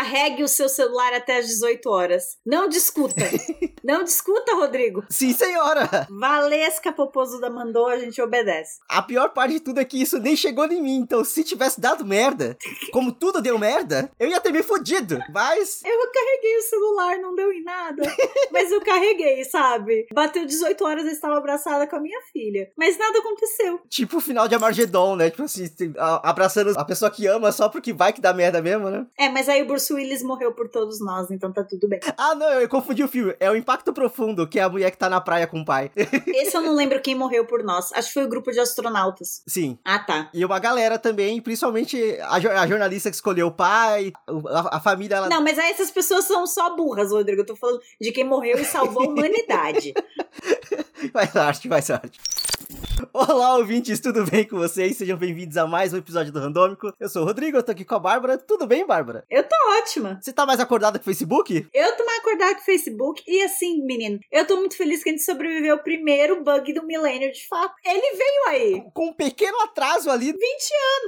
Carregue o seu celular até as 18 horas. Não discuta. Não discuta, Rodrigo. Sim, senhora. Valesca Popozuda mandou, a gente obedece. A pior parte de tudo é que isso nem chegou em mim. Então, se tivesse dado merda, como tudo deu merda, eu ia ter me fudido. Mas. Eu carreguei o celular, não deu em nada. Mas eu carreguei, sabe? Bateu 18 horas, eu estava abraçada com a minha filha. Mas nada aconteceu. Tipo o final de Amargedon, né? Tipo assim, abraçando a pessoa que ama só porque vai que dá merda mesmo, né? É, mas aí o Bruce Willis morreu por todos nós, então tá tudo bem. Ah, não, eu confundi o filme. É o Impacto Profundo, que é a mulher que tá na praia com o pai. Esse eu não lembro quem morreu por nós. Acho que foi o grupo de astronautas. Sim. Ah, tá. E uma galera também, principalmente a, a jornalista que escolheu o pai, a, a família. Ela... Não, mas aí essas pessoas são só burras, Rodrigo. Eu tô falando de quem morreu e salvou a humanidade. vai arte, vai arte. Olá, ouvintes, tudo bem com vocês? Sejam bem-vindos a mais um episódio do Randômico. Eu sou o Rodrigo, eu tô aqui com a Bárbara. Tudo bem, Bárbara? Eu tô ótima. Você tá mais acordada que o Facebook? Eu tô mais acordada que o Facebook. E assim, menino, eu tô muito feliz que a gente sobreviveu ao primeiro bug do milênio, de fato. Ele veio aí. Com um pequeno atraso ali. 20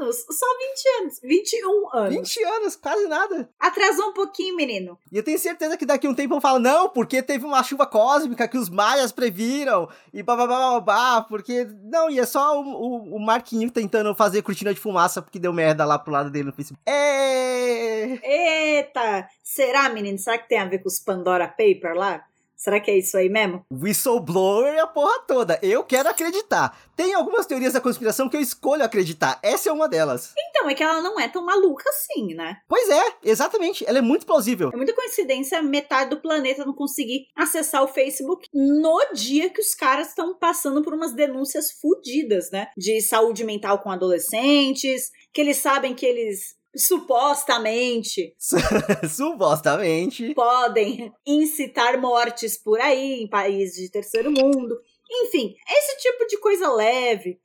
anos. Só 20 anos. 21 anos. 20 anos, quase nada. Atrasou um pouquinho, menino. E eu tenho certeza que daqui a um tempo vão falar, não, porque teve uma chuva cósmica que os maias previram. E babá, porque... Não, e é só o, o, o Marquinho tentando fazer cortina de fumaça porque deu merda lá pro lado dele no Facebook. É... Eita! Será, menino? Será que tem a ver com os Pandora Paper lá? Será que é isso aí mesmo? Whistleblower e a porra toda. Eu quero acreditar. Tem algumas teorias da conspiração que eu escolho acreditar. Essa é uma delas. Então, é que ela não é tão maluca assim, né? Pois é, exatamente. Ela é muito plausível. É muita coincidência metade do planeta não conseguir acessar o Facebook no dia que os caras estão passando por umas denúncias fodidas, né? De saúde mental com adolescentes, que eles sabem que eles supostamente supostamente podem incitar mortes por aí em países de terceiro mundo. Enfim, esse tipo de coisa leve.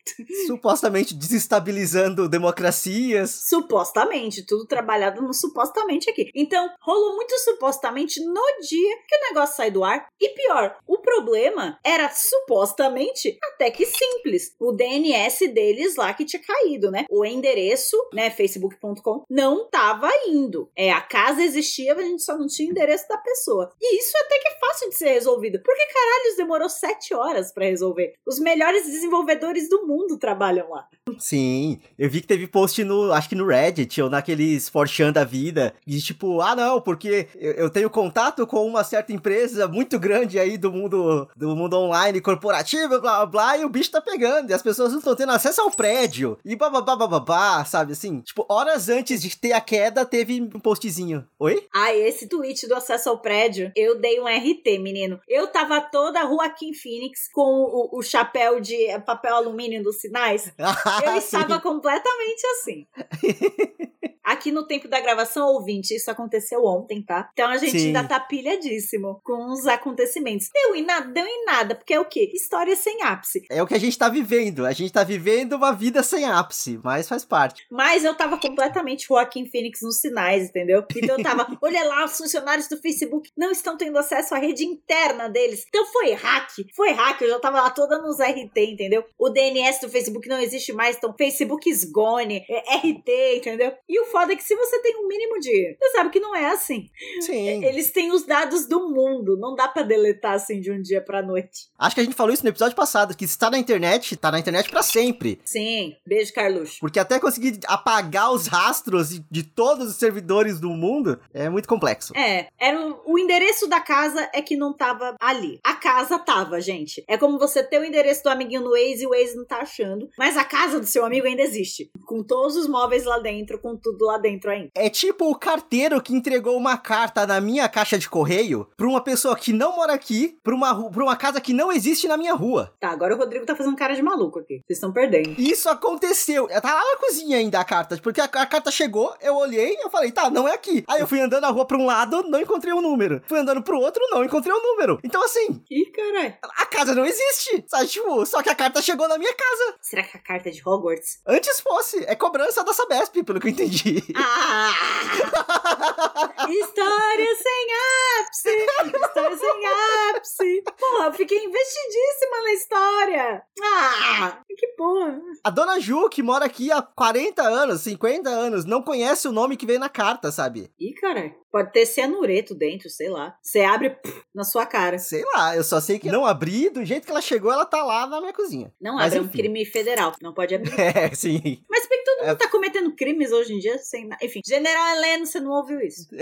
Supostamente desestabilizando democracias. Supostamente, tudo trabalhado no supostamente aqui. Então, rolou muito supostamente no dia que o negócio sai do ar. E pior, o problema era supostamente até que simples. O DNS deles lá que tinha caído, né? O endereço, né, facebook.com, não tava indo. É, a casa existia, mas a gente só não tinha o endereço da pessoa. E isso até que é fácil de ser resolvido. Por que caralho demorou sete horas para resolver. Os melhores desenvolvedores do mundo trabalham lá. Sim, eu vi que teve post no, acho que no Reddit ou naqueles Forchan da vida, de tipo, ah não, porque eu, eu, tenho contato com uma certa empresa muito grande aí do mundo do mundo online corporativo, blá blá blá, e o bicho tá pegando, e as pessoas não estão tendo acesso ao prédio, e bababá, bababá, sabe assim? Tipo, horas antes de ter a queda, teve um postzinho. Oi? Ah, esse tweet do acesso ao prédio, eu dei um RT, menino. Eu tava toda a rua aqui em Phoenix com o, chapéu de papel alumínio dos sinais. eu estava completamente assim. Aqui no tempo da gravação, ouvinte, isso aconteceu ontem, tá? Então a gente Sim. ainda tá pilhadíssimo com os acontecimentos. Deu em nada, deu em nada, porque é o quê? História sem ápice. É o que a gente tá vivendo. A gente tá vivendo uma vida sem ápice, mas faz parte. Mas eu tava completamente Joaquim Phoenix nos sinais, entendeu? Então eu tava, olha lá, os funcionários do Facebook não estão tendo acesso à rede interna deles. Então foi hack, foi hack, eu já tava lá toda nos RT, entendeu? O DNS do Facebook não existe mais, então Facebook is gone, é RT, entendeu? E o foda é que se você tem um mínimo de. Você sabe que não é assim. Sim. Eles têm os dados do mundo. Não dá para deletar assim de um dia pra noite. Acho que a gente falou isso no episódio passado, que se tá na internet, tá na internet para sempre. Sim. Beijo, Carlos. Porque até conseguir apagar os rastros de todos os servidores do mundo é muito complexo. É. Era o, o endereço da casa é que não tava ali. A casa tava, gente. É como você ter o endereço do amiguinho no Waze e o Waze não tá achando. Mas a casa do seu amigo ainda existe. Com todos os móveis lá dentro, com tudo lá dentro ainda. É tipo o carteiro que entregou uma carta na minha caixa de correio pra uma pessoa que não mora aqui, pra uma, pra uma casa que não existe na minha rua. Tá, agora o Rodrigo tá fazendo cara de maluco aqui. Vocês estão perdendo. Isso aconteceu. Tá lá na cozinha ainda a carta, porque a, a carta chegou, eu olhei e eu falei, tá, não é aqui. Aí eu fui andando na rua pra um lado, não encontrei o um número. Fui andando pro outro, não encontrei o um número. Então assim. Ih, caralho. A casa não existe. Sabe, tipo, só que a carta chegou na minha casa. Será que a carta é de Hogwarts? Antes fosse. É cobrança da Sabesp, pelo que eu entendi. Ah! História sem ápice! História sem ápice! Porra, fiquei investidíssima na história! Ah! Que porra! A dona Ju, que mora aqui há 40 anos, 50 anos, não conhece o nome que veio na carta, sabe? Ih, cara, pode ter cianureto dentro, sei lá. Você abre pff, na sua cara. Sei lá, eu só sei que não abri, do jeito que ela chegou, ela tá lá na minha cozinha. Não Mas, abre, é um crime federal. Não pode abrir. É, sim. Mas todo mundo É. tá cometendo crimes hoje em dia sem. Enfim, General Heleno, você não ouviu isso.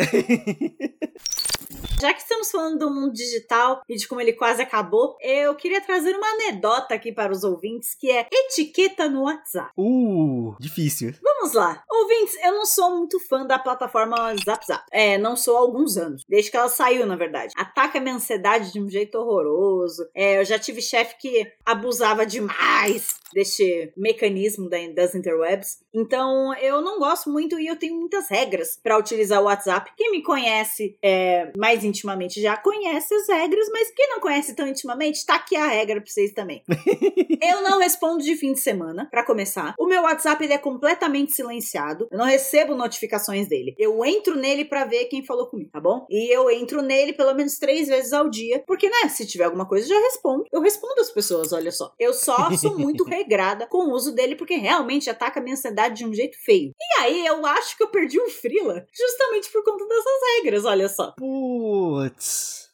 Já que estamos falando do mundo digital e de como ele quase acabou, eu queria trazer uma anedota aqui para os ouvintes que é etiqueta no WhatsApp. Uh, difícil. Vamos lá. Ouvintes, eu não sou muito fã da plataforma Zap Zap. É, não sou há alguns anos. Desde que ela saiu, na verdade. Ataca a minha ansiedade de um jeito horroroso. É, eu já tive chefe que abusava demais deste mecanismo da- das interwebs. Então, eu não gosto muito e eu tenho muitas regras para utilizar o WhatsApp. Quem me conhece é, mais intimamente já conhece as regras, mas quem não conhece tão intimamente, tá aqui a regra pra vocês também. Eu não respondo de fim de semana, pra começar. O meu WhatsApp ele é completamente silenciado. Eu não recebo notificações dele. Eu entro nele pra ver quem falou comigo, tá bom? E eu entro nele pelo menos três vezes ao dia, porque né, se tiver alguma coisa eu já respondo. Eu respondo as pessoas, olha só. Eu só sou muito regrada com o uso dele porque realmente ataca a minha ansiedade de um jeito feio. E aí eu acho que eu perdi um frila justamente por conta dessas regras, olha só. Putz.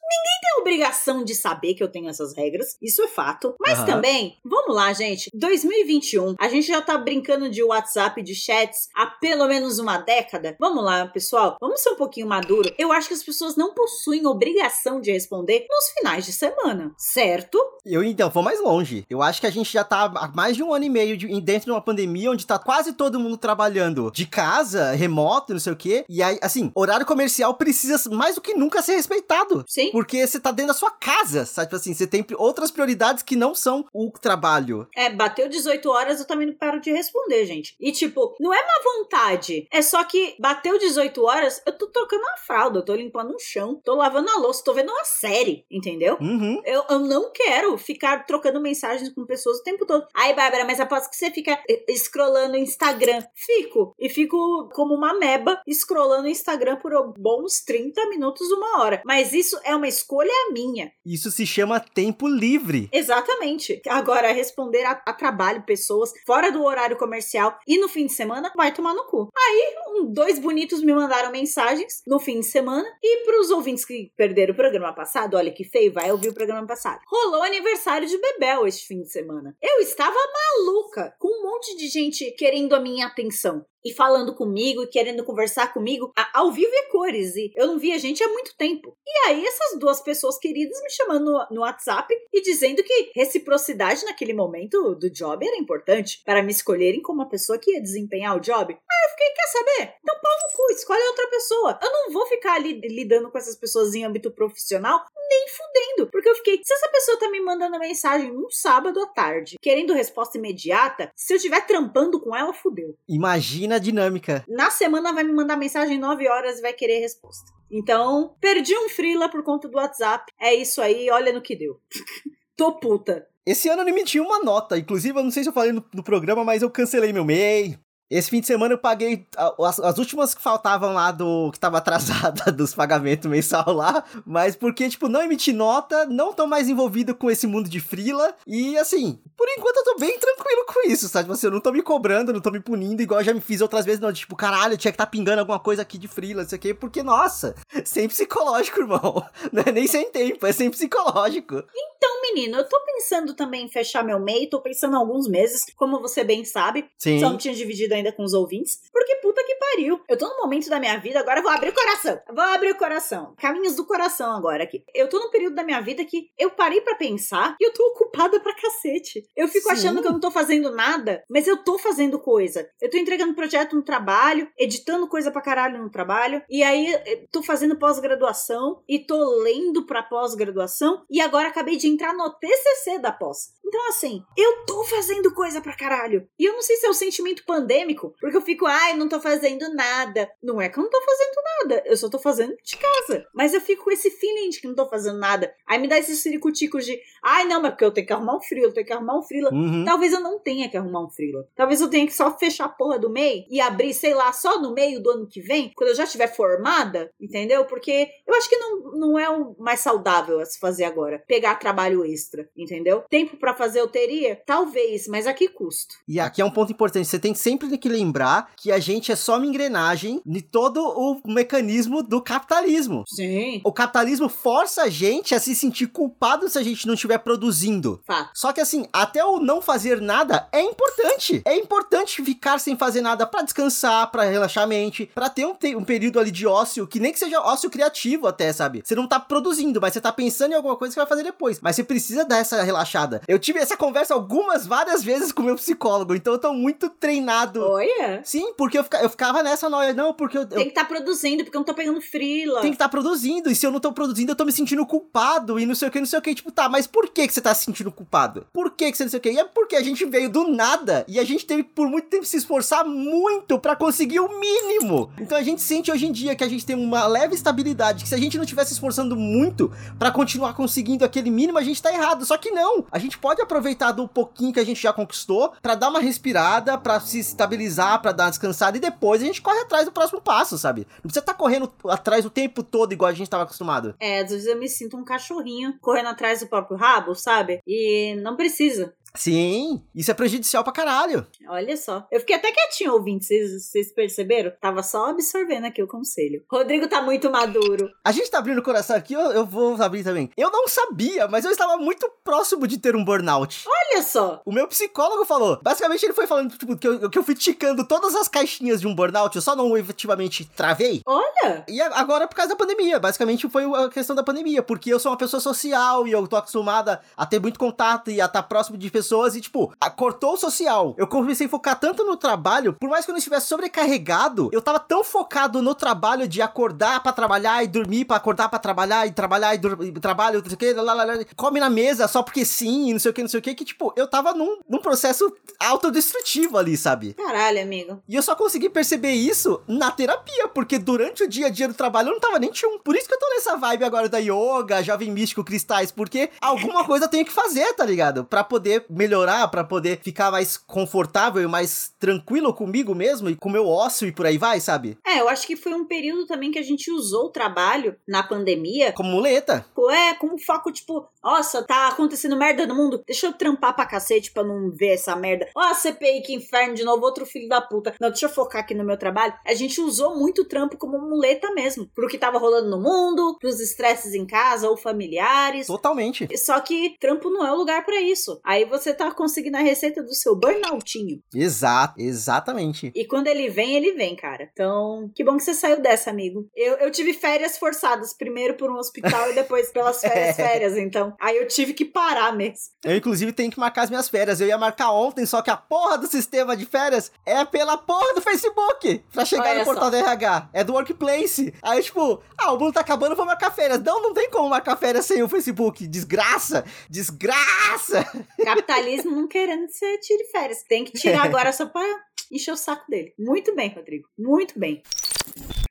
Tem obrigação de saber que eu tenho essas regras, isso é fato. Mas Aham. também, vamos lá, gente. 2021, a gente já tá brincando de WhatsApp, de chats há pelo menos uma década. Vamos lá, pessoal. Vamos ser um pouquinho maduro. Eu acho que as pessoas não possuem obrigação de responder nos finais de semana, certo? Eu então vou mais longe. Eu acho que a gente já tá há mais de um ano e meio de- dentro de uma pandemia onde tá quase todo mundo trabalhando de casa, remoto, não sei o quê. E aí, assim, horário comercial precisa mais do que nunca ser respeitado. Sim. Porque você tá dentro da sua casa, sabe? Tipo assim, você tem outras prioridades que não são o trabalho. É, bateu 18 horas, eu também não paro de responder, gente. E tipo, não é má vontade. É só que bateu 18 horas, eu tô trocando a fralda, eu tô limpando um chão, tô lavando a louça, tô vendo uma série, entendeu? Uhum. Eu, eu não quero ficar trocando mensagens com pessoas o tempo todo. Ai, Bárbara, mas aposto que você fica eh, scrollando o Instagram. Fico. E fico como uma meba scrollando o Instagram por bons 30 minutos, uma hora. Mas isso é uma escolha minha. Isso se chama tempo livre. Exatamente. Agora, responder a, a trabalho, pessoas fora do horário comercial e no fim de semana, vai tomar no cu. Aí, um- dois bonitos me mandaram mensagens no fim de semana. E pros ouvintes que perderam o programa passado, olha que feio, vai ouvir o programa passado. Rolou aniversário de Bebel este fim de semana. Eu estava maluca, com um monte de gente querendo a minha atenção. E falando comigo, e querendo conversar comigo, ao vivo e cores. E eu não via gente há muito tempo. E aí, essas duas pessoas queridas me chamando no, WhatsApp e dizendo que reciprocidade naquele momento do job era importante para me escolherem como a pessoa que ia desempenhar o job. Aí eu fiquei, quer saber? Então pau no cu, escolhe outra pessoa. Eu não vou ficar ali lidando com essas pessoas em âmbito profissional nem fudendo. Porque eu fiquei, se essa pessoa tá me mandando mensagem num sábado à tarde, querendo resposta imediata, se eu estiver trampando com ela, fudeu. Imagina a dinâmica. Na semana vai me mandar mensagem 9 horas e vai querer resposta. Então, perdi um frila por conta do WhatsApp. É isso aí, olha no que deu. Tô puta. Esse ano eu emiti uma nota. Inclusive, eu não sei se eu falei no, no programa, mas eu cancelei meu MEI. Esse fim de semana eu paguei as, as últimas que faltavam lá do. que tava atrasada dos pagamentos mensal lá. Mas porque, tipo, não emiti nota, não tô mais envolvido com esse mundo de frila. E assim, por enquanto eu tô bem tranquilo com isso, sabe? Tipo assim, não tô me cobrando, não tô me punindo, igual eu já me fiz outras vezes, não. Tipo, caralho, tinha que tá pingando alguma coisa aqui de frila, não sei o quê. Porque, nossa, sem psicológico, irmão. Não é nem sem tempo, é sem psicológico. Então, menino, eu tô pensando também em fechar meu MEI, tô pensando em alguns meses, como você bem sabe. Sim. Só não tinha dividido ainda com os ouvintes. Porque puta que pariu. Eu tô num momento da minha vida, agora eu vou abrir o coração. Vou abrir o coração. Caminhos do coração agora aqui. Eu tô num período da minha vida que eu parei pra pensar e eu tô ocupada pra cacete. Eu fico Sim. achando que eu não tô fazendo nada, mas eu tô fazendo coisa. Eu tô entregando projeto no trabalho, editando coisa pra caralho no trabalho, e aí eu tô fazendo pós-graduação e tô lendo pra pós-graduação, e agora acabei de entrar focar no TCC da pós. Então, assim, eu tô fazendo coisa pra caralho. E eu não sei se é o sentimento pandêmico, porque eu fico, ai, não tô fazendo nada. Não é que eu não tô fazendo nada, eu só tô fazendo de casa. Mas eu fico com esse feeling de que não tô fazendo nada. Aí me dá esses ciricuticos de, ai, não, mas porque eu tenho que arrumar um frilo, eu tenho que arrumar um frila. Uhum. Talvez eu não tenha que arrumar um frila. Talvez eu tenha que só fechar a porra do MEI e abrir, sei lá, só no meio do ano que vem, quando eu já estiver formada, entendeu? Porque eu acho que não, não é o mais saudável a se fazer agora. Pegar trabalho extra, entendeu? Tempo pra fazer eu teria? Talvez, mas a que custo? E aqui é um ponto importante, você tem sempre que lembrar que a gente é só uma engrenagem de todo o mecanismo do capitalismo. Sim. O capitalismo força a gente a se sentir culpado se a gente não estiver produzindo. Fato. Só que assim, até o não fazer nada é importante. É importante ficar sem fazer nada pra descansar, pra relaxar a mente, pra ter um, um período ali de ócio, que nem que seja ócio criativo até, sabe? Você não tá produzindo, mas você tá pensando em alguma coisa que vai fazer depois. Mas você precisa dar essa relaxada. Eu tive essa conversa algumas, várias vezes com o meu psicólogo, então eu tô muito treinado. Olha. Sim, porque eu, fica- eu ficava nessa noia, não, porque eu, eu Tem que estar produzindo, porque eu não tô pegando frila. tem que estar produzindo, e se eu não tô produzindo, eu tô me sentindo culpado, e não sei o que, não sei o que. Tipo, tá, mas por que, que você tá se sentindo culpado? Por que, que você não sei o que? E é porque a gente veio do nada, e a gente teve por muito tempo se esforçar muito pra conseguir o mínimo. Então a gente sente hoje em dia que a gente tem uma leve estabilidade, que se a gente não tivesse se esforçando muito pra continuar conseguindo aquele mínimo, a gente tá errado. Só que não, a gente pode aproveitar do pouquinho que a gente já conquistou pra dar uma respirada, pra se estabilizar, pra dar uma descansada, e depois a gente corre atrás do próximo passo, sabe? Não precisa estar correndo atrás o tempo todo igual a gente tava acostumado. É, às vezes eu me sinto um cachorrinho correndo atrás do próprio rabo, sabe? E não precisa. Sim, isso é prejudicial pra caralho. Olha só. Eu fiquei até quietinho ouvindo, vocês, vocês perceberam? Tava só absorvendo aqui o conselho. Rodrigo tá muito maduro. A gente tá abrindo o coração aqui, eu, eu vou abrir também. Eu não sabia, mas eu estava muito próximo de ter um burnout. Olha só. O meu psicólogo falou. Basicamente, ele foi falando tipo, que, eu, que eu fui ticando todas as caixinhas de um burnout, eu só não efetivamente travei. Olha. E agora é por causa da pandemia. Basicamente foi a questão da pandemia. Porque eu sou uma pessoa social e eu tô acostumada a ter muito contato e a estar próximo de pessoas. E, tipo, a- cortou o social. Eu comecei a focar tanto no trabalho, por mais que eu não estivesse sobrecarregado, eu tava tão focado no trabalho de acordar pra trabalhar e dormir pra acordar pra trabalhar e trabalhar e, e trabalho, não sei o que, lá, lá, lá, come na mesa só porque sim, e não sei o que, não sei o que, que, tipo, eu tava num, num processo autodestrutivo ali, sabe? Caralho, amigo. E eu só consegui perceber isso na terapia, porque durante o dia a dia do trabalho eu não tava nem tchum. Por isso que eu tô nessa vibe agora da yoga, jovem místico, cristais, porque alguma coisa eu tenho que fazer, tá ligado? Pra poder melhorar, pra poder ficar mais confortável e mais tranquilo comigo mesmo e com o meu ócio e por aí vai, sabe? É, eu acho que foi um período também que a gente usou o trabalho na pandemia. Como muleta. É, com um foco, tipo, nossa, tá acontecendo merda no mundo. Deixa eu trampar pra cacete pra não ver essa merda. Ó, a CPI, que inferno de novo, outro filho da puta. Não, deixa eu focar aqui no meu trabalho. A gente usou muito o trampo como muleta mesmo. Pro que tava rolando no mundo, pros estresses em casa ou familiares. Totalmente. Só que trampo não é o lugar pra isso. Aí você tá conseguindo a receita do seu burnoutinho. Exato, exatamente. E quando ele vem, ele vem, cara. Então, que bom que você saiu dessa, amigo. Eu, eu tive férias forçadas. Primeiro por um hospital e depois pelas férias, férias. Então, aí eu tive que parar mesmo. Eu, inclusive, tenho que marcar as minhas férias. Eu ia marcar ontem, só que a porra do sistema de férias é pela porra do Facebook. Pra chegar Olha no portal só. do RH. É do Workplace. Aí, tipo, ah, o mundo tá acabando, vou marcar férias. Não, não tem como marcar férias sem o Facebook. Desgraça! Desgraça! Capitalismo não querendo que você tire férias. Tem que tirar agora só pra encher o saco dele. Muito bem, Rodrigo. Muito bem.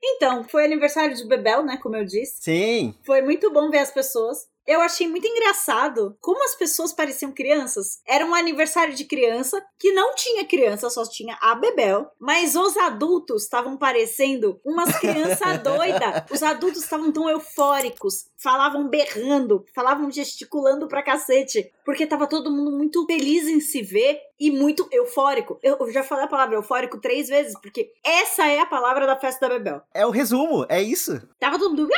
Então, foi aniversário de Bebel, né? Como eu disse. Sim. Foi muito bom ver as pessoas. Eu achei muito engraçado como as pessoas pareciam crianças. Era um aniversário de criança que não tinha criança, só tinha a Bebel. Mas os adultos estavam parecendo umas crianças doidas. Os adultos estavam tão eufóricos, falavam berrando, falavam gesticulando pra cacete. Porque tava todo mundo muito feliz em se ver e muito eufórico. Eu eu já falei a palavra eufórico três vezes, porque essa é a palavra da festa da Bebel. É o resumo, é isso. Tava todo mundo.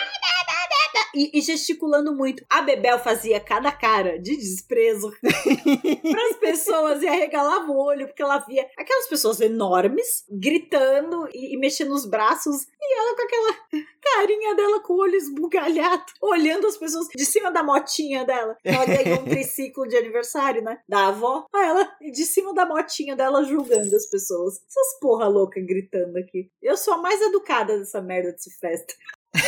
E, e gesticulando muito. A Bebel fazia cada cara de desprezo pras pessoas e arregalava o olho, porque ela via aquelas pessoas enormes gritando e, e mexendo os braços, e ela com aquela carinha dela com o olho esbugalhado, olhando as pessoas de cima da motinha dela. Ela ganhou um triciclo de aniversário, né? Da avó. Aí ela, de cima da motinha dela, julgando as pessoas. Essas porra louca gritando aqui. Eu sou a mais educada dessa merda dessa festa.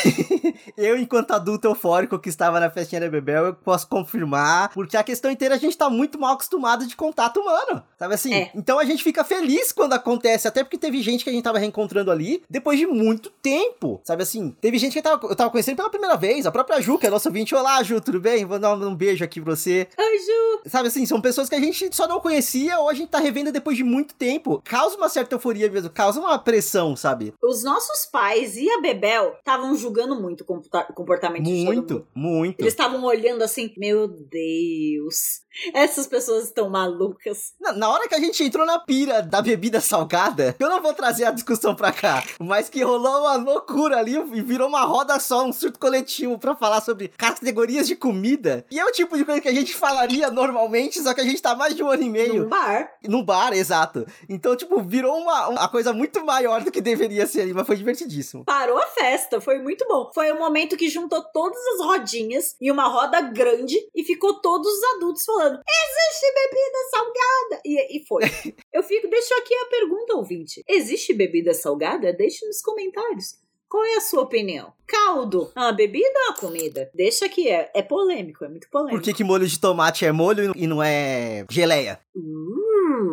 eu, enquanto adulto eufórico que estava na festinha da Bebel, eu posso confirmar, porque a questão inteira a gente tá muito mal acostumado de contato humano, sabe assim? É. Então a gente fica feliz quando acontece, até porque teve gente que a gente tava reencontrando ali depois de muito tempo, sabe assim? Teve gente que eu tava, eu tava conhecendo pela primeira vez, a própria Ju, que é nossa ouvinte. Olá, Ju, tudo bem? Vou dar um beijo aqui pra você. Oi, Ju! Sabe assim, são pessoas que a gente só não conhecia ou a gente tá revendo depois de muito tempo. Causa uma certa euforia mesmo, causa uma pressão, sabe? Os nossos pais e a Bebel estavam julgando muito o comportamento muito, de Muito, Eles estavam olhando assim, meu Deus, essas pessoas estão malucas. Na, na, hora que a gente entrou na pira da bebida salgada, eu não vou trazer a discussão pra cá, mas que rolou uma loucura ali e virou uma roda só, um surto coletivo pra falar sobre categorias de comida. E é o tipo de coisa que a gente falaria normalmente, só que a gente tá mais de um ano e meio. No bar. No bar, exato. Então, tipo, virou uma, uma coisa muito maior do que deveria ser ali, mas foi divertidíssimo. Parou a festa, foi muito bom. Foi o um momento que juntou todas as rodinhas em uma roda grande e ficou todos os adultos falando existe bebida salgada! E, e foi. Eu fico, deixo aqui a pergunta, ouvinte: existe bebida salgada? Deixe nos comentários. Qual é a sua opinião? Caldo, uma bebida ou uma comida? Deixa aqui, é, é polêmico, é muito polêmico. Por que, que molho de tomate é molho e não é geleia? Uh.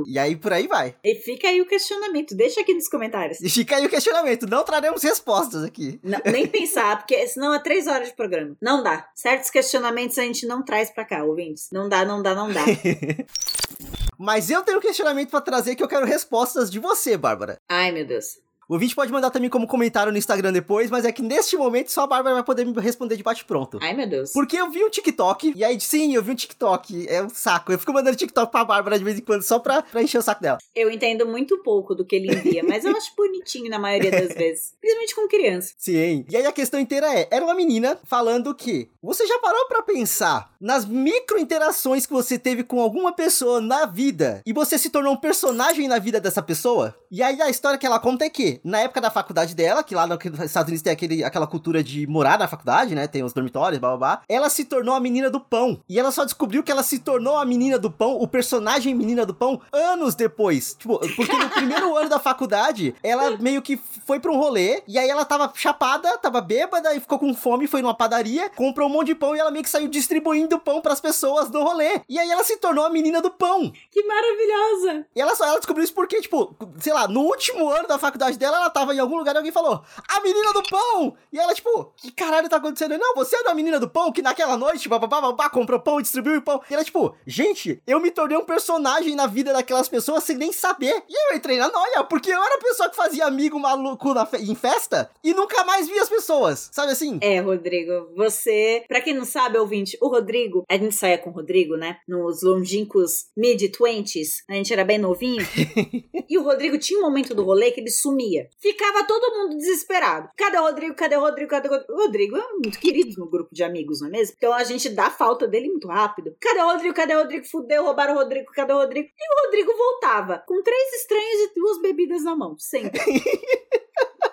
E aí por aí vai. E fica aí o questionamento, deixa aqui nos comentários. E fica aí o questionamento, não traremos respostas aqui. Não, nem pensar, porque senão é três horas de programa. Não dá. Certos questionamentos a gente não traz pra cá, ouvintes. Não dá, não dá, não dá. Mas eu tenho um questionamento para trazer que eu quero respostas de você, Bárbara. Ai, meu Deus. O ouvinte pode mandar também como comentário no Instagram depois, mas é que neste momento só a Bárbara vai poder me responder de bate-pronto. Ai, meu Deus. Porque eu vi um TikTok, e aí, sim, eu vi um TikTok. É um saco. Eu fico mandando TikTok pra Bárbara de vez em quando só pra, pra encher o saco dela. Eu entendo muito pouco do que ele envia, mas eu acho bonitinho na maioria das vezes. Principalmente com criança. Sim. E aí a questão inteira é: era uma menina falando que você já parou para pensar nas micro interações que você teve com alguma pessoa na vida e você se tornou um personagem na vida dessa pessoa? E aí a história que ela conta é que, na época da faculdade dela, que lá nos Estados Unidos tem aquele, aquela cultura de morar na faculdade, né? Tem os dormitórios, blá blá blá. Ela se tornou a menina do pão. E ela só descobriu que ela se tornou a menina do pão, o personagem menina do pão, anos depois. Tipo, porque no primeiro ano da faculdade, ela meio que foi pra um rolê, e aí ela tava chapada, tava bêbada, e ficou com fome, foi numa padaria, comprou um monte de pão e ela meio que saiu distribuindo pão para as pessoas no rolê. E aí ela se tornou a menina do pão. Que maravilhosa! E ela só ela descobriu isso porque, tipo, sei lá, no último ano da faculdade dela, ela tava em algum lugar e alguém falou: A menina do pão! E ela, tipo, que caralho tá acontecendo? Não, você é da menina do pão que naquela noite, babá, babá, comprou pão e distribuiu pão. E ela, tipo, gente, eu me tornei um personagem na vida daquelas pessoas sem nem saber. E eu entrei na noia, porque eu era a pessoa que fazia amigo maluco na fe em festa e nunca mais via as pessoas. Sabe assim? É, Rodrigo, você. Pra quem não sabe, ouvinte, o Rodrigo, a gente saía com o Rodrigo, né? Nos longínquos mid-twenties, a gente era bem novinho. e o Rodrigo tinha um momento do rolê que ele sumia. Ficava todo mundo desesperado. Cadê o Rodrigo? Cadê o Rodrigo? Cadê o Rodrigo? O Rodrigo é muito querido no grupo de amigos, não é mesmo? Então a gente dá falta dele muito rápido. Cadê o Rodrigo? Cadê o Rodrigo? Fudeu, roubaram o Rodrigo. Cadê o Rodrigo? E o Rodrigo voltava com três estranhos e duas bebidas na mão, sempre.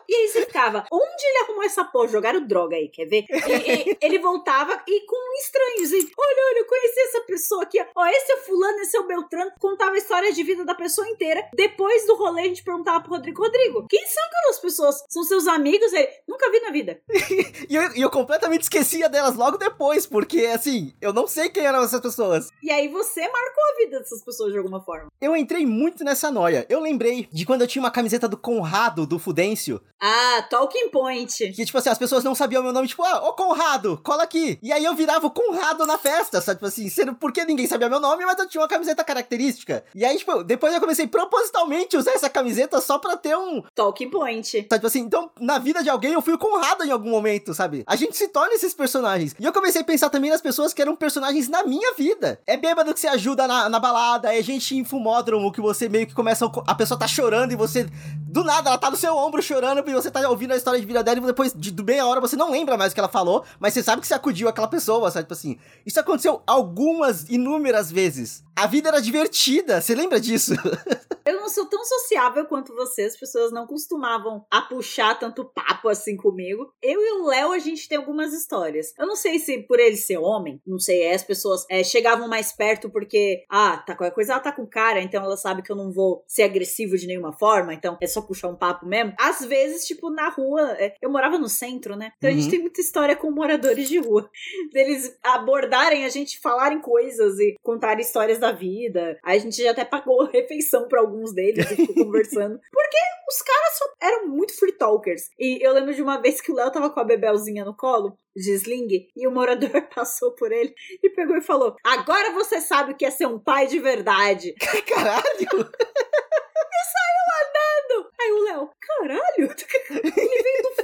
E aí você ficava, onde ele arrumou essa porra? Jogaram droga aí, quer ver? E, e, ele voltava e com estranhos. E, olha, olha, eu conheci essa pessoa aqui. Ó, esse é o fulano, esse é o Beltrano. Contava a história de vida da pessoa inteira. Depois do rolê, a gente perguntava pro Rodrigo, Rodrigo, quem são aquelas pessoas? São seus amigos? Ele, nunca vi na vida. e eu, eu completamente esquecia delas logo depois, porque, assim, eu não sei quem eram essas pessoas. E aí você marcou a vida dessas pessoas de alguma forma. Eu entrei muito nessa noia. Eu lembrei de quando eu tinha uma camiseta do Conrado, do Fudêncio, ah, Talking Point. Que, tipo assim, as pessoas não sabiam meu nome, tipo, ah, ô Conrado, cola aqui. E aí eu virava o Conrado na festa, sabe? Tipo assim, sendo porque ninguém sabia meu nome, mas eu tinha uma camiseta característica. E aí, tipo, depois eu comecei propositalmente a usar essa camiseta só pra ter um. Talking Point. Sabe? Tipo assim, então, na vida de alguém eu fui o Conrado em algum momento, sabe? A gente se torna esses personagens. E eu comecei a pensar também nas pessoas que eram personagens na minha vida. É bêbado que você ajuda na, na balada, é gente em fumódromo que você meio que começa. A, a pessoa tá chorando e você. Do nada, ela tá no seu ombro chorando e você tá ouvindo a história de vida dela e depois de, meia hora você não lembra mais o que ela falou, mas você sabe que você acudiu aquela pessoa, sabe? Tipo assim, isso aconteceu algumas, inúmeras vezes. A vida era divertida, você lembra disso? Eu não sou tão sociável quanto você, as pessoas não costumavam a puxar tanto papo assim comigo. Eu e o Léo, a gente tem algumas histórias. Eu não sei se por ele ser homem, não sei, as pessoas é, chegavam mais perto porque, ah, tá qualquer coisa, ela tá com cara, então ela sabe que eu não vou ser agressivo de nenhuma forma, então é só puxar um papo mesmo. Às vezes, tipo, na rua, é, eu morava no centro, né? Então uhum. a gente uhum. tem muita história com moradores de rua. Deles abordarem a gente, falarem coisas e contar histórias da vida. Aí a gente já até pagou refeição para alguns deles e ficou conversando. Porque os caras eram muito free talkers. E eu lembro de uma vez que o Léo tava com a Bebelzinha no colo, de sling, e o morador passou por ele e pegou e falou: Agora você sabe o que é ser um pai de verdade. Caralho! e saiu andando. Aí o Léo, caralho, ele veio do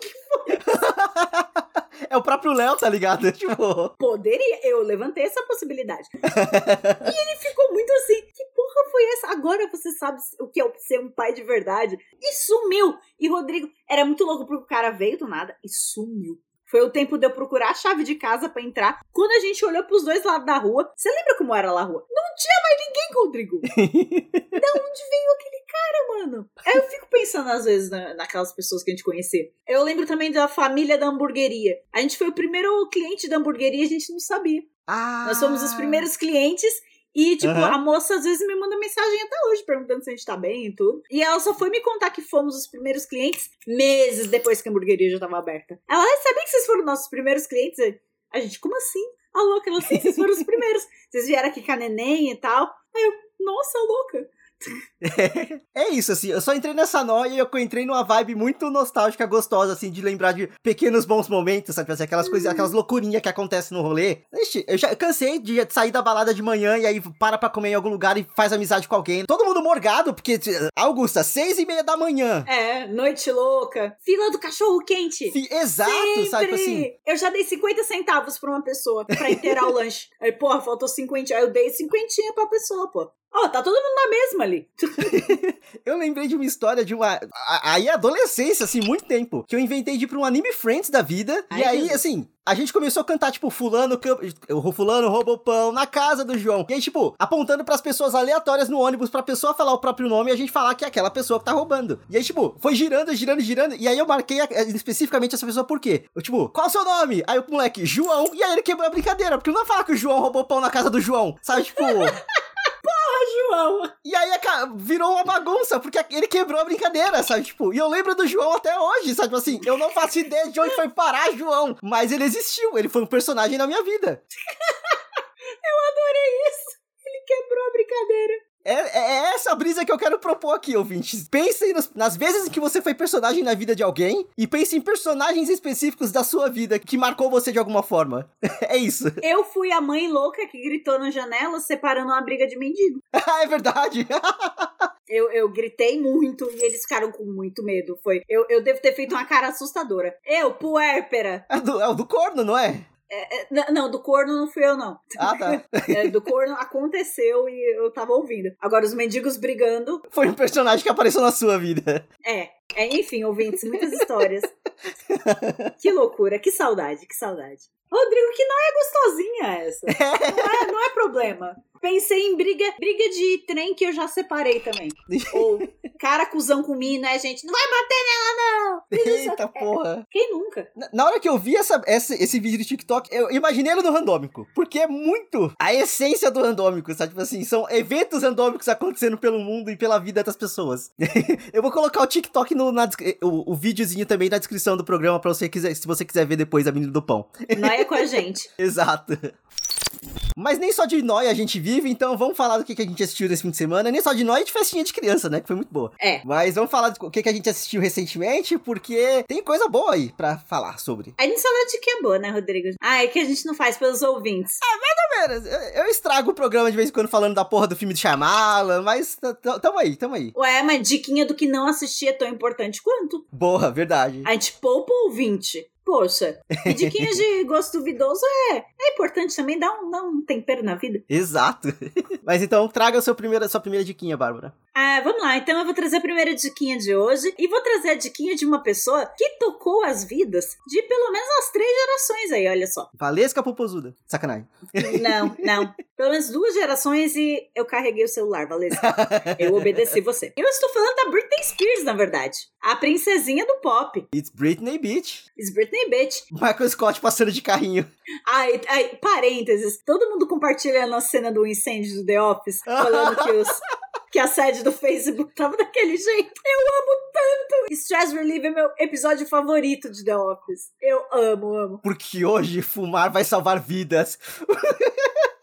Que foi? É o próprio Léo, tá ligado? Tipo. Poderia, eu levantei essa possibilidade. e ele ficou muito assim: que porra foi essa? Agora você sabe o que é ser um pai de verdade. E sumiu. E Rodrigo era muito louco porque o cara veio do nada e sumiu. Foi o tempo de eu procurar a chave de casa para entrar. Quando a gente olhou pros dois lados da rua, você lembra como era lá a rua? Não tinha mais ninguém, Rodrigo. da onde veio aquele cara, mano? Aí eu fico pensando às vezes na, naquelas pessoas que a gente conhecia. Eu lembro também da família da hamburgueria. A gente foi o primeiro cliente da hamburgueria e a gente não sabia. Ah. Nós fomos os primeiros clientes e, tipo, uhum. a moça às vezes me manda mensagem até hoje perguntando se a gente tá bem e tudo. E ela só foi me contar que fomos os primeiros clientes meses depois que a hamburgueria já tava aberta. Ela, sabia que vocês foram nossos primeiros clientes? A gente, como assim? A louca, ela, sim, vocês foram os primeiros. Vocês vieram aqui com a neném e tal. Aí eu, nossa, louca. É, isso, assim, eu só entrei nessa noia e eu entrei numa vibe muito nostálgica, gostosa, assim, de lembrar de pequenos bons momentos, sabe? Assim, aquelas coisas, aquelas loucurinhas que acontecem no rolê. Ixi, eu já cansei de sair da balada de manhã e aí para pra comer em algum lugar e faz amizade com alguém. Todo mundo morgado, porque, Augusta, seis e meia da manhã. É, noite louca. Fila do cachorro quente. exato, Sempre. sabe? Tipo assim. Eu já dei 50 centavos pra uma pessoa pra inteirar o lanche. Aí, porra, faltou 50. Aí eu dei 50 pra pessoa, pô. Ó, oh, tá todo mundo na mesma ali. eu lembrei de uma história de uma. Aí, adolescência, assim, muito tempo. Que eu inventei de ir pra um anime Friends da vida. Ai, e aí, Jesus. assim, a gente começou a cantar, tipo, fulano, o fulano roubou pão na casa do João. E aí, tipo, apontando pras pessoas aleatórias no ônibus pra pessoa falar o próprio nome e a gente falar que é aquela pessoa que tá roubando. E aí, tipo, foi girando, girando, girando. E aí eu marquei a, especificamente essa pessoa por quê? Eu, tipo, qual é o seu nome? Aí o moleque, João. E aí ele quebrou a brincadeira, porque não vai falar que o João roubou pão na casa do João. Sabe, tipo. João! E aí virou uma bagunça, porque ele quebrou a brincadeira, sabe? Tipo, e eu lembro do João até hoje, sabe? Tipo assim, eu não faço ideia de onde foi parar João, mas ele existiu, ele foi um personagem na minha vida. eu adorei isso! Ele quebrou a brincadeira. É, é, é, essa brisa que eu quero propor aqui, ouvintes. Pensem nos, nas vezes em que você foi personagem na vida de alguém e pense em personagens específicos da sua vida que marcou você de alguma forma. é isso. Eu fui a mãe louca que gritou na janela separando uma briga de mendigo. ah, é verdade. eu, eu gritei muito e eles ficaram com muito medo. Foi, eu, eu devo ter feito uma cara assustadora. Eu, puérpera. É, do, é o do corno, não é? É, é, não, do corno não fui eu, não. Ah, tá. É, do corno aconteceu e eu tava ouvindo. Agora, os mendigos brigando. Foi um personagem que apareceu na sua vida. É. é enfim, ouvintes, muitas histórias. que loucura, que saudade, que saudade. Rodrigo, que não é gostosinha essa. Não é, não é problema. Pensei em briga, briga de trem que eu já separei também. Ou cara cuzão comigo, né, gente? Não vai bater nela, não! Eita é, porra! Quem nunca? Na, na, hora que eu vi essa, essa, esse vídeo de TikTok, eu imaginei ele no randômico. Porque é muito a essência do randômico, sabe? Tipo assim, são eventos randômicos acontecendo pelo mundo e pela vida das pessoas. eu vou colocar o TikTok no, na, o, o videozinho também na descrição do programa pra você quiser, se você quiser ver depois a menina do pão. Noia com a gente. Exato. Mas nem só de nóia a gente vive, então vamos falar do que, que a gente assistiu desse fim de semana. Nem só de nóia de festinha de criança, né? Que foi muito boa. É. Mas vamos falar do que, que a gente assistiu recentemente, porque tem coisa boa aí pra falar sobre. A gente fala de que é boa, né, Rodrigo? Ah, é que a gente não faz pelos ouvintes. Ah, mais ou menos. Eu, eu estrago o programa de vez em quando falando da porra do filme de Shyamalan, mas tamo aí, tamo aí. Ué, mas diquinha do que não assistir é tão importante quanto. Boa, verdade. A gente poupa o ouvinte. Poxa, e diquinhas de gosto duvidoso é, é importante também, dá um, dá um tempero na vida. Exato. Mas então, traga a sua primeira, sua primeira diquinha, Bárbara. Ah, vamos lá, então eu vou trazer a primeira diquinha de hoje e vou trazer a diquinha de uma pessoa que tocou as vidas de pelo menos as três gerações aí, olha só. Valesca Popozuda. Sacanagem. Não, não. Pelo menos duas gerações e eu carreguei o celular, Valesca. Eu obedeci você. Eu estou falando da Britney Spears, na verdade. A princesinha do pop. It's Britney Beach. It's Britney Bitch. Michael Scott passando de carrinho. Ai, ai, parênteses. Todo mundo compartilhando a cena do incêndio do The Office, falando que os que a sede do Facebook tava daquele jeito. Eu amo tanto! Stress Relief é meu episódio favorito de The Office. Eu amo, amo. Porque hoje fumar vai salvar vidas.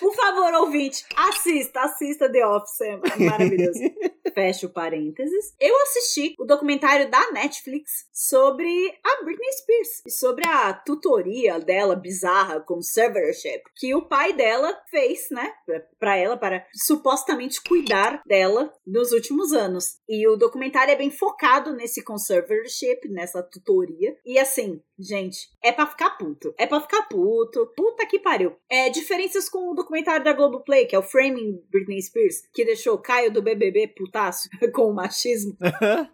Por favor, ouvinte, assista, assista The Office, é maravilhoso. Fecha o parênteses. Eu assisti o documentário da Netflix sobre a Britney Spears e sobre a tutoria dela bizarra, conservatorship, que o pai dela fez, né, para ela, para supostamente cuidar dela nos últimos anos. E o documentário é bem focado nesse conservatorship, nessa tutoria. E assim, gente, é para ficar puto. É para ficar puto. Puta que pariu. É diferenças com o documentário da Globoplay, que é o Framing Britney Spears, que deixou o Caio do BBB putaço com o machismo.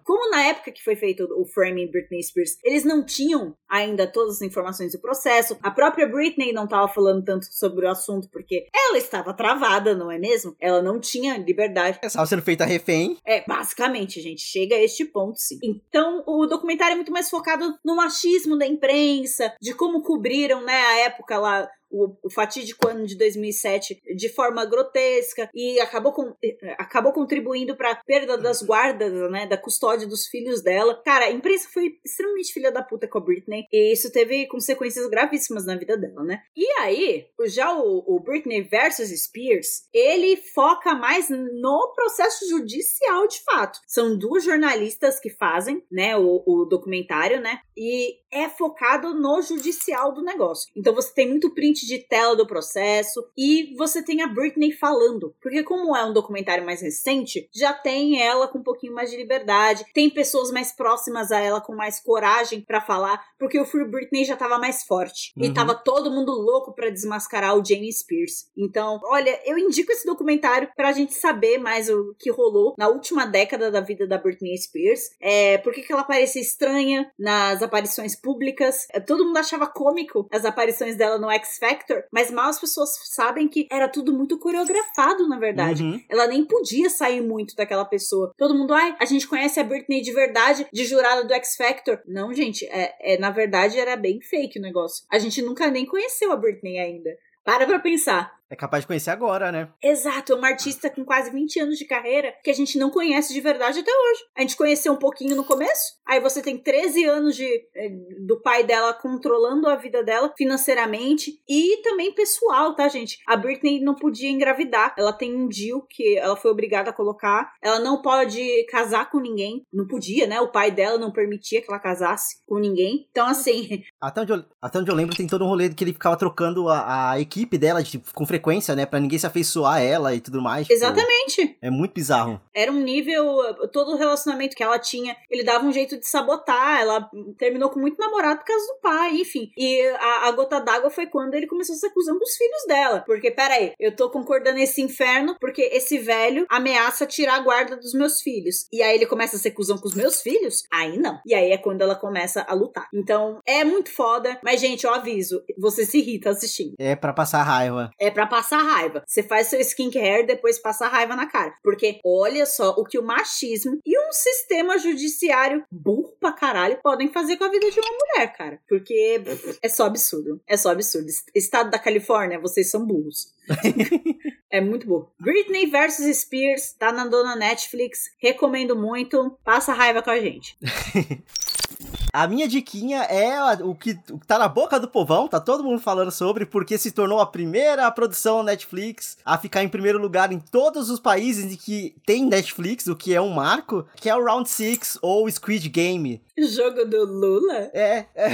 Como na época que foi feito o Framing Britney Spears, eles não tinham ainda todas as informações do processo. A própria Britney não tava falando tanto sobre o assunto porque ela estava travada, não é mesmo? Ela não tinha liberdade. Estava sendo feita refém. É, basicamente, gente, chega a este ponto, sim. Então, o documentário é muito mais focado no machismo da imprensa, de como cobriram, né, a época lá o, fatídico ano de 2007 de forma grotesca e acabou, com, acabou contribuindo para a perda das guardas, né, da custódia dos filhos dela. Cara, a imprensa foi extremamente filha da puta com a Britney e isso teve consequências gravíssimas na vida dela, né? E aí, já o, o Britney versus Spears, ele foca mais no processo judicial de fato. São duas jornalistas que fazem, né, o, o documentário, né? E é focado no judicial do negócio. Então você tem muito print de tela do processo e você tem a Britney falando. Porque como é um documentário mais recente, já tem ela com um pouquinho mais de liberdade, tem pessoas mais próximas a ela com mais coragem para falar, porque o Free Britney já tava mais forte. Uhum. E tava todo mundo louco para desmascarar o Jamie Spears. Então, olha, eu indico esse documentário pra gente saber mais o que rolou na última década da vida da Britney Spears. É, por que ela parecia estranha nas aparições públicas. É, todo mundo achava cômico as aparições dela no X Factor, mas mal as pessoas sabem que era tudo muito coreografado, na verdade. Uhum. Ela nem podia sair muito daquela pessoa. Todo mundo, ai, a gente conhece a Britney de verdade, de jurada do X Factor. Não, gente, é, é na verdade era bem fake o negócio. A gente nunca nem conheceu a Britney ainda. Para pra pensar. É capaz de conhecer agora, né? Exato, é uma artista com quase 20 anos de carreira que a gente não conhece de verdade até hoje. A gente conheceu um pouquinho no começo, aí você tem 13 anos de, eh, do pai dela controlando a vida dela financeiramente e também pessoal, tá, gente? A Britney não podia engravidar, ela tem um deal que ela foi obrigada a colocar, ela não pode casar com ninguém, não podia, né? O pai dela não permitia que ela casasse com ninguém. Então, assim. Até onde eu, até onde eu lembro, tem todo um rolê que ele ficava trocando a, a equipe dela, de, tipo, com frequência, né? Pra ninguém se afeiçoar a ela e tudo mais. Tipo, Exatamente. Tipo, é muito bizarro. Era um nível. Todo o relacionamento que ela tinha, ele dava um jeito de sabotar. Ela terminou com muito namorado por causa do pai, enfim. E a, a gota d'água foi quando ele começou a se acusando dos filhos dela. Porque, peraí, eu tô concordando esse inferno porque esse velho ameaça tirar a guarda dos meus filhos. E aí ele começa a ser cuzão com os meus filhos? Aí não. E aí é quando ela começa a lutar. Então, é muito foda. Mas, gente, eu aviso, você se irrita assistindo. É para passar raiva. É para passar raiva. Você faz seu skincare, depois passa raiva na cara. Porque olha só o que o machismo e um sistema judiciário burro pra caralho podem fazer com a vida de uma mulher, cara. Porque é só absurdo. É só absurdo. Estado da Califórnia, vocês são burros. é muito burro. Britney versus Spears, tá na dona Netflix. Recomendo muito. Passa raiva com a gente. A minha diquinha é o que tá na boca do povão, tá todo mundo falando sobre, porque se tornou a primeira produção Netflix a ficar em primeiro lugar em todos os países em que tem Netflix, o que é um marco, que é o Round 6 ou Squid Game. Jogo do Lula? É. é.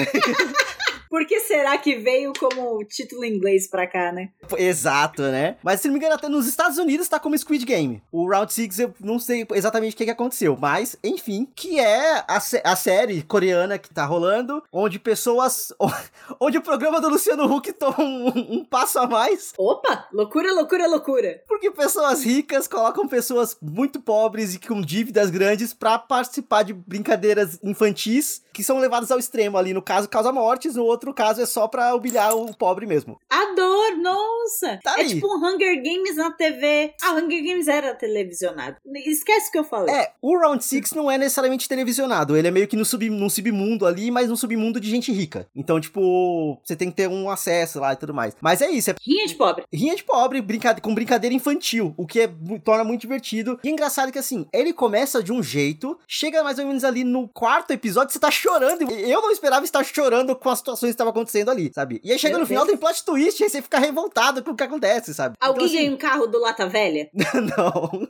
Por que será que veio como título em inglês pra cá, né? Exato, né? Mas se não me engano, até nos Estados Unidos tá como Squid Game. O Round 6 eu não sei exatamente o que, que aconteceu, mas, enfim, que é a, a série coreana que tá rolando, onde pessoas. onde o programa do Luciano Huck toma um, um passo a mais. Opa! Loucura, loucura, loucura. Porque pessoas ricas colocam pessoas muito pobres e com dívidas grandes pra participar de brincadeiras infantis que são levadas ao extremo ali. No caso, causa mortes, no outro caso é só pra humilhar o pobre mesmo. Adoro, nossa! Tá é aí. tipo um Hunger Games na TV. Ah, Hunger Games era televisionado. Esquece o que eu falei. É, o Round Six não é necessariamente televisionado. Ele é meio que no sub, num submundo ali, mas num submundo de gente rica. Então, tipo, você tem que ter um acesso lá e tudo mais. Mas é isso, é Rinha de pobre. rinha de pobre, brinca com brincadeira infantil, o que é, torna muito divertido. E é engraçado que assim, ele começa de um jeito, chega mais ou menos ali no quarto episódio, você tá chorando. Eu não esperava estar chorando com as situações que estavam acontecendo ali, sabe? E aí chega Meu no final Deus. tem plot twist, aí você fica revoltado com o que acontece, sabe? Alguém então, ganha um carro do Lata Velha? assim, não.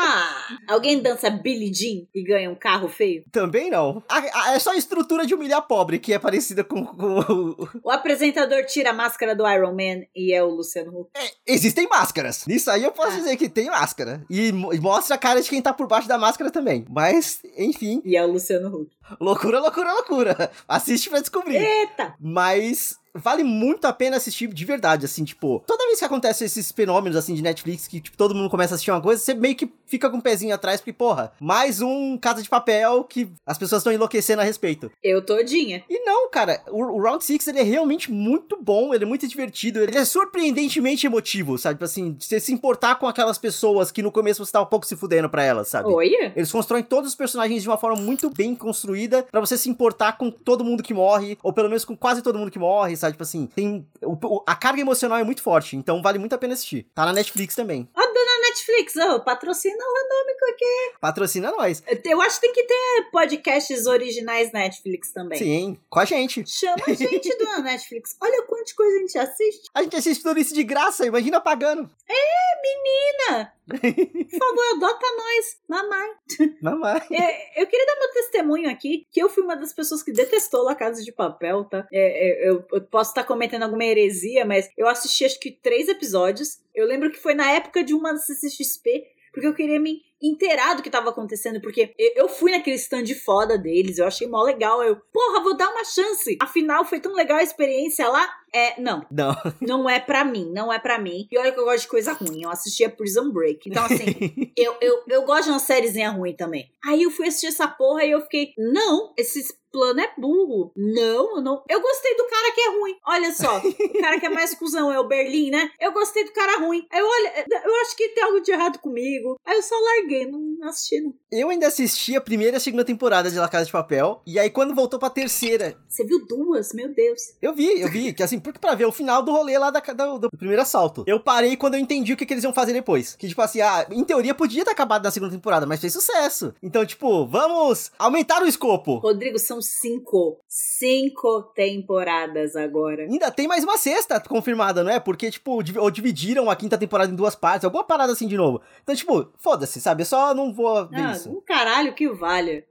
Ah! Alguém dança Billie Jean e ganha um carro feio? Também não. A- a- é só a estrutura de humilhar pobre, que é parecida com. com- O apresentador tira a máscara do Iron Man e é o Luciano Huck. É, existem máscaras. Nisso aí eu posso Ah. dizer que tem máscara. E, e mostra a cara de quem tá por baixo da máscara também. Mas, enfim, E é o Luciano Huck. loucura, loucura, loucura. Assiste pra descobrir. Eita! Mas vale muito a pena assistir de verdade, assim, tipo, toda vez que acontece esses fenômenos, assim, de Netflix, que, tipo, todo mundo começa a assistir uma coisa, você meio que fica com o pezinho atrás, porque, porra, mais um Casa de Papel que as pessoas estão enlouquecendo a respeito. Eu todinha. E não, cara, o, o Round Six ele é realmente muito bom, ele é muito divertido, ele é surpreendentemente emotivo, sabe? Tipo assim, você se importar com aquelas pessoas que no começo você tava um pouco se fudendo pra elas, sabe? Olha! Eles constroem todos os personagens de uma forma muito bem construída pra você se importar com todo mundo que morre, ou pelo menos com quase todo mundo que morre, sabe? Tipo assim, tem. o- a carga emocional é muito forte, então vale muito a pena assistir. Tá na Netflix também. Dona Netflix, ô, patrocina o Randômico aqui. Patrocina nós. Eu acho que tem que ter podcasts originais Netflix também. Sim, com a gente. Chama a gente, dona Netflix. Olha quanta coisa a gente assiste. A gente assiste tudo isso de graça, imagina pagando. Menina! Por favor, adota nós. Mamãe. Mamãe. É, eu queria dar meu testemunho aqui, que eu fui uma das pessoas que detestou La Casa de Papel, tá? É, é, eu, eu posso estar cometendo alguma heresia, mas eu assisti acho que três episódios. Eu lembro que foi na época de uma CCXP, porque eu queria me inteirar do que tava acontecendo, porque eu, fui naquele stand foda deles, eu achei mó legal. Eu, porra, vou dar uma chance. Afinal, foi tão legal a experiência lá. É, não, Não. não é pra mim, não é pra mim. E olha que eu gosto de coisa ruim. Eu assistia Prison Break. Então, assim, eu, eu, eu gosto de uma sériezinha ruim também. Aí eu fui assistir essa porra e eu fiquei, não, esse plano é burro. Não, eu não. Eu gostei do cara que é ruim. Olha só, o cara que é mais cuzão é o Berlim, né? Eu gostei do cara ruim. Aí eu, olha, eu acho que tem algo de errado comigo. Aí eu só larguei, não não. Eu ainda assisti a primeira e a segunda temporada de La Casa de Papel, e aí quando voltou pra terceira, Você viu duas? Meu Deus. eu vi, eu vi, que assim, porque pra ver o final do rolê lá da, da- do, primeiro assalto. Eu parei quando eu entendi o que, que eles iam fazer depois. Que tipo assim, ah, em teoria podia ter acabado na segunda temporada, mas fez sucesso. Então, tipo, vamos aumentar o escopo. Rodrigo, são cinco. Cinco temporadas agora. Ainda tem mais uma sexta confirmada, não é? Porque, tipo, ou dividiram a quinta temporada em duas partes, alguma parada assim de novo. Então, tipo, foda-se, sabe? Eu só não vou ver Ah, isso. um caralho que valha.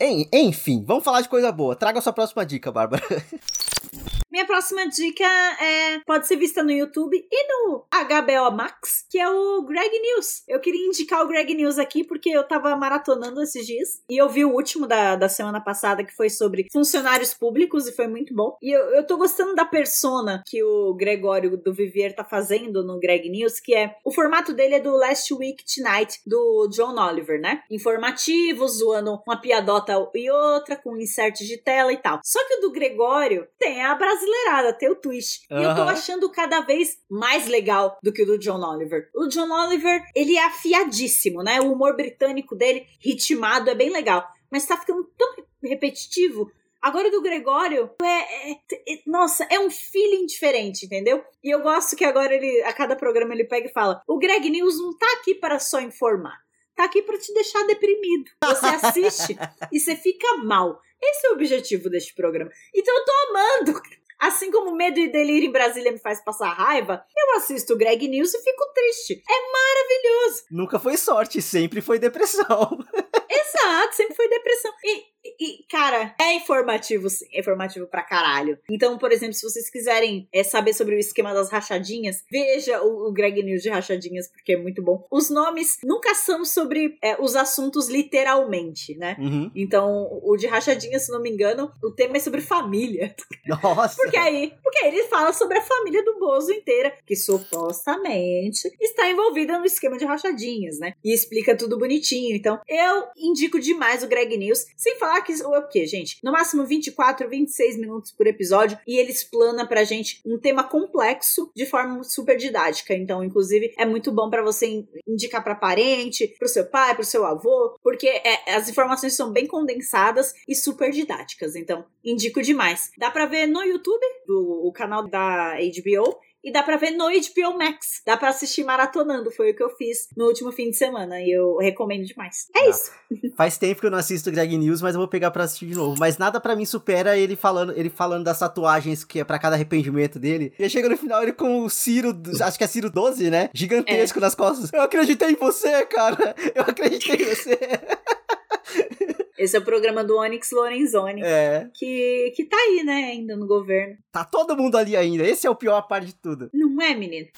En- enfim, vamos falar de coisa boa. Traga a sua próxima dica, Bárbara. Minha próxima dica é pode ser vista no YouTube e no HBO Max, que é o Greg News. Eu queria indicar o Greg News aqui porque eu tava maratonando esses dias e eu vi o último da, da semana passada que foi sobre funcionários públicos e foi muito bom. E eu, eu tô gostando da persona que o Gregório do Vivier tá fazendo no Greg News, que é o formato dele é do Last Week Tonight do John Oliver, né? Informativo, zoando uma piadota e outra, com insert de tela e tal. Só que o do Gregório tem a brasileirada, tem o twist. E eu tô achando cada vez mais legal do que o do John Oliver. O John Oliver, ele é afiadíssimo, né? O humor britânico dele, ritmado, é bem legal. Mas tá ficando tão repetitivo. Agora do Gregório é, é- é- Nossa, é um feeling diferente, entendeu? E eu gosto que agora ele, a cada programa, ele pega e fala: o Greg News não tá aqui para só informar. Tá aqui para te deixar deprimido. Você assiste e você fica mal. Esse é o objetivo deste programa. Então eu tô amando. Assim como Medo e Delírio em Brasília me faz passar raiva, eu assisto Greg News e fico triste. É maravilhoso. Nunca foi sorte, sempre foi depressão. Exato, sempre foi depressão. E, e, cara, é informativo, sim. É informativo pra caralho. Então, por exemplo, se vocês quiserem é, saber sobre o esquema das rachadinhas, veja o, o, Greg News de rachadinhas, porque é muito bom. Os nomes nunca são sobre é, os assuntos literalmente, né? Uhum. Então, o de rachadinhas, se não me engano, o tema é sobre família. Nossa! porque aí, porque aí ele fala sobre a família do Bozo inteira, que supostamente está envolvida no esquema de rachadinhas, né? E explica tudo bonitinho. Então, eu indico demais o Greg News, sem falar que o quê, gente? No máximo 24, 26 minutos por episódio e ele explana pra gente um tema complexo de forma super didática. Então, inclusive, é muito bom para você indicar para parente, pro seu pai, pro seu avô, porque é, as informações são bem condensadas e super didáticas. Então, indico demais. Dá para ver no YouTube, do o canal da HBO, e dá pra ver no HBO Max. Dá pra assistir maratonando. Foi o que eu fiz no último fim de semana. E eu recomendo demais. É ah, isso. Faz tempo que eu não assisto Greg News, mas eu vou pegar pra assistir de novo. Mas nada pra mim supera ele falando, ele falando das tatuagens que é pra cada arrependimento dele. E chega no final ele com o Ciro, acho que é Ciro 12, né? Gigantesco é. nas costas. Eu acreditei em você, cara. Eu acreditei em você. Esse é o programa do Onyx Lorenzoni. É. Que, que tá aí, né, ainda no governo. Tá todo mundo ali ainda. Esse é o pior parte de tudo. Não é, menino?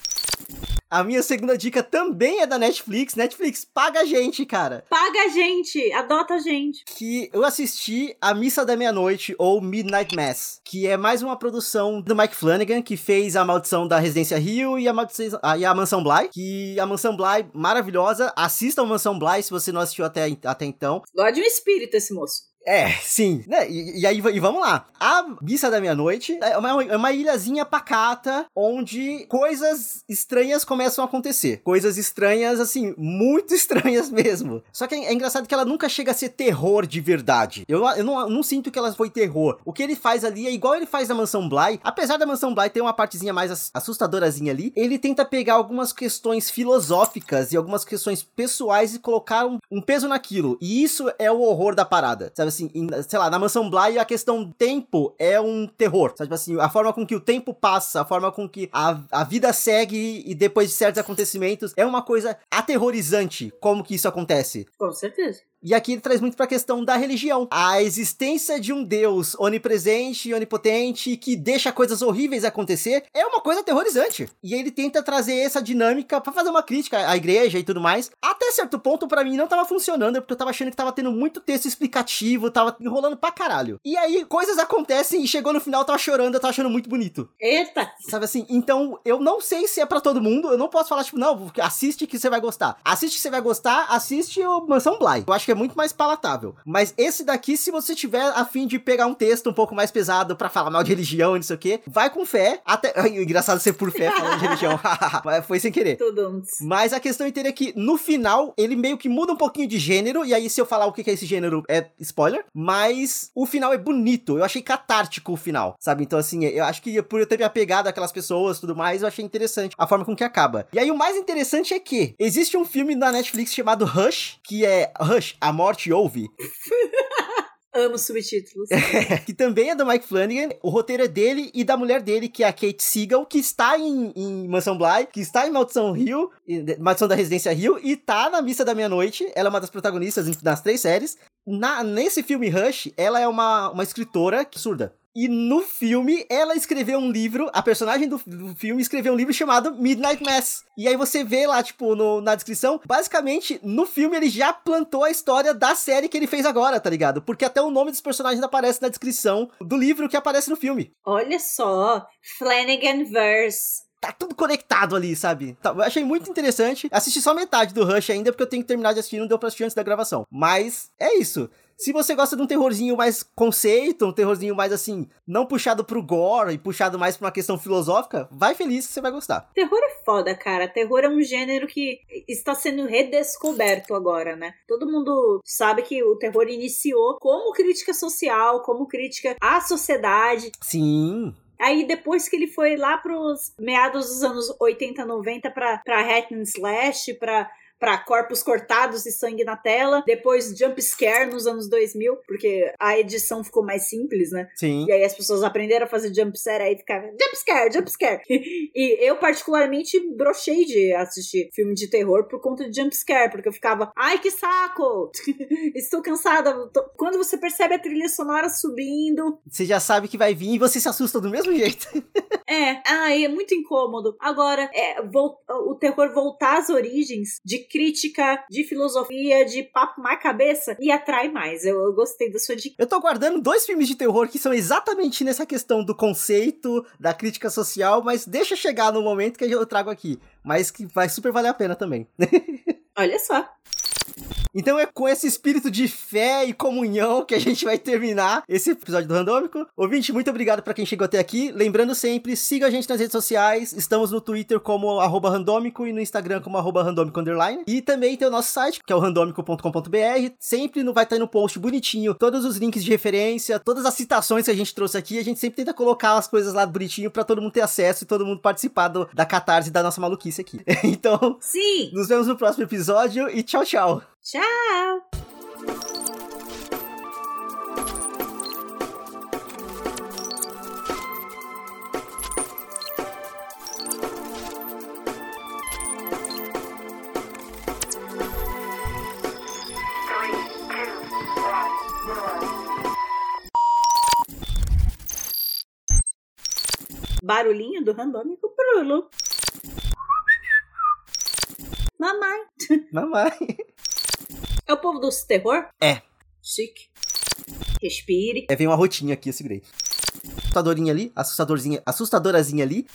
A minha segunda dica também é da Netflix. Netflix, paga a gente, cara. Paga a gente, adota a gente. Que eu assisti A Missa da Meia-Noite, ou Midnight Mass, que é mais uma produção do Mike Flanagan, que fez A Maldição da Residência Rio e a, Maldição, e a Mansão Bly. Que a Mansão Bly, maravilhosa. Assista a Mansão Bly se você não assistiu até, até então. Gosta de um espírito esse moço. É, sim. Né? E, e aí e vamos lá. A Missa da Meia-Noite é uma, é uma ilhazinha pacata onde coisas estranhas começam a acontecer. Coisas estranhas, assim, muito estranhas mesmo. Só que é, é engraçado que ela nunca chega a ser terror de verdade. Eu, eu, não, eu não sinto que ela foi terror. O que ele faz ali é igual ele faz na Mansão Bly. Apesar da Mansão Bly ter uma partezinha mais assustadorazinha ali, ele tenta pegar algumas questões filosóficas e algumas questões pessoais e colocar um, um peso naquilo. E isso é o horror da parada. Sabe assim, em, sei lá, na Mansão Bly a questão tempo é um terror. Sabe assim, a forma com que o tempo passa, a forma com que a, a vida segue e depois de certos acontecimentos é uma coisa aterrorizante como que isso acontece. Com certeza. E aqui ele traz muito para a questão da religião. A existência de um Deus onipresente e onipotente que deixa coisas horríveis acontecer é uma coisa aterrorizante. E ele tenta trazer essa dinâmica para fazer uma crítica à igreja e tudo mais. Até certo ponto, para mim, não tava funcionando, porque eu tava achando que tava tendo muito texto explicativo, tava enrolando pra caralho. E aí, coisas acontecem e chegou no final, eu tava chorando, eu tava achando muito bonito. Eita! Sabe assim? Então, eu não sei se é para todo mundo, eu não posso falar, tipo, não, assiste que você vai gostar. Assiste que você vai gostar, assiste o Mansão Bly. Eu acho que é muito mais palatável. Mas esse daqui, se você tiver a fim de pegar um texto um pouco mais pesado para falar mal de religião e não sei o quê, vai com fé. Até. Engraçado ser por fé falando de religião. Foi sem querer. Mas a questão inteira é que, no final, ele meio que muda um pouquinho de gênero. E aí, se eu falar o que é esse gênero, é spoiler. Mas o final é bonito. Eu achei catártico o final, sabe? Então, assim, eu acho que por eu ter me apegado àquelas pessoas e tudo mais, eu achei interessante a forma com que acaba. E aí, o mais interessante é que existe um filme na Netflix chamado Rush, que é Rush, A Morte Ouve. Amo subtítulos. que também é do Mike Flanagan. O roteiro é dele e da mulher dele, que é a Kate Siegel, que está em, em Mansão Bly, que está em Maldição Rio, Maldição da Residência Rio, e tá na Missa da Meia-Noite. Ela é uma das protagonistas nas três séries. Na, nesse filme Rush, ela é uma, uma escritora surda. E no filme, ela escreveu um livro, a personagem do, do filme escreveu um livro chamado Midnight Mass. E aí você vê lá, tipo, no, na descrição, basicamente, no filme ele já plantou a história da série que ele fez agora, tá ligado? Porque até o nome dos personagens aparece na descrição do livro que aparece no filme. Olha só, Flanagan Verse tá tudo conectado ali, sabe? Tá, eu achei muito interessante. Assisti só metade do Rush ainda, porque eu tenho que terminar de assistir, não deu pra assistir antes da gravação. Mas é isso. Se você gosta de um terrorzinho mais conceito, um terrorzinho mais assim, não puxado pro gore e puxado mais pra uma questão filosófica, vai feliz que você vai gostar. Terror é foda, cara. Terror é um gênero que está sendo redescoberto agora, né? Todo mundo sabe que o terror iniciou como crítica social, como crítica à sociedade. Sim. Aí depois que ele foi lá pros meados dos anos 80, 90 pra, pra hack and slash, pra pra corpos cortados e sangue na tela. Depois jump scare nos anos 2000, porque a edição ficou mais simples, né? Sim. E aí as pessoas aprenderam a fazer jump scare, aí ficava jump scare, jump scare. e eu particularmente brochei de assistir filme de terror por conta de jump scare, porque eu ficava, ai que saco! Estou cansada. Tô- Quando você percebe a trilha sonora subindo, Você já sabe que vai vir e você se assusta do mesmo jeito. É, ai, é muito incômodo. Agora, é, vol- o terror voltar às origens de crítica, de filosofia, de papo mais cabeça, me atrai mais. Eu, eu gostei da sua dica. Eu tô guardando dois filmes de terror que são exatamente nessa questão do conceito, da crítica social, mas deixa chegar no momento que eu trago aqui. Mas que vai super valer a pena também. Olha só. Então é com esse espírito de fé e comunhão que a gente vai terminar esse episódio do Randômico. Ouvinte, muito obrigado pra quem chegou até aqui. Lembrando sempre, siga a gente nas redes sociais. Estamos no Twitter como arroba randômico e no Instagram como arroba randômico underline. E também tem o nosso site, que é o randômico.com.br. Sempre vai estar no post bonitinho todos os links de referência, todas as citações que a gente trouxe aqui. A gente sempre tenta colocar as coisas lá bonitinho pra todo mundo ter acesso e todo mundo participar do- da catarse da nossa maluquice aqui. então, Sim! nos vemos no próximo episódio e tchau, tchau. Tchau! Barulhinho do randômico Brulo. Mamãe. Mamãe. É o povo do terror? É. Chique. Respire. É, vem uma rotinha aqui, eu segurei. Assustadorinha ali, assustadorzinha, assustadorazinha ali.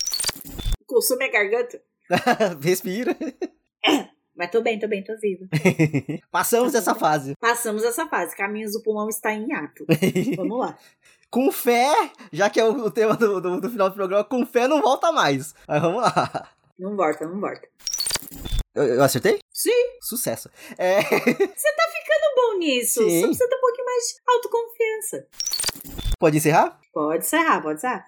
Consume a garganta. Respira. Mas tô bem, tô bem, tô viva. Passamos essa fase. Passamos essa fase. Caminhos do pulmão está em ato. Vamos lá. com fé, já que é o, o tema do, do- do final do programa, com fé não volta mais. Mas vamos lá. Não volta, não volta. Eu, eu acertei? Sim, Sucesso. É, tá bom nisso. Sim. Só precisa ter um pouquinho mais de autoconfiança. pode encerrar? Pode encerrar, pode encerrar.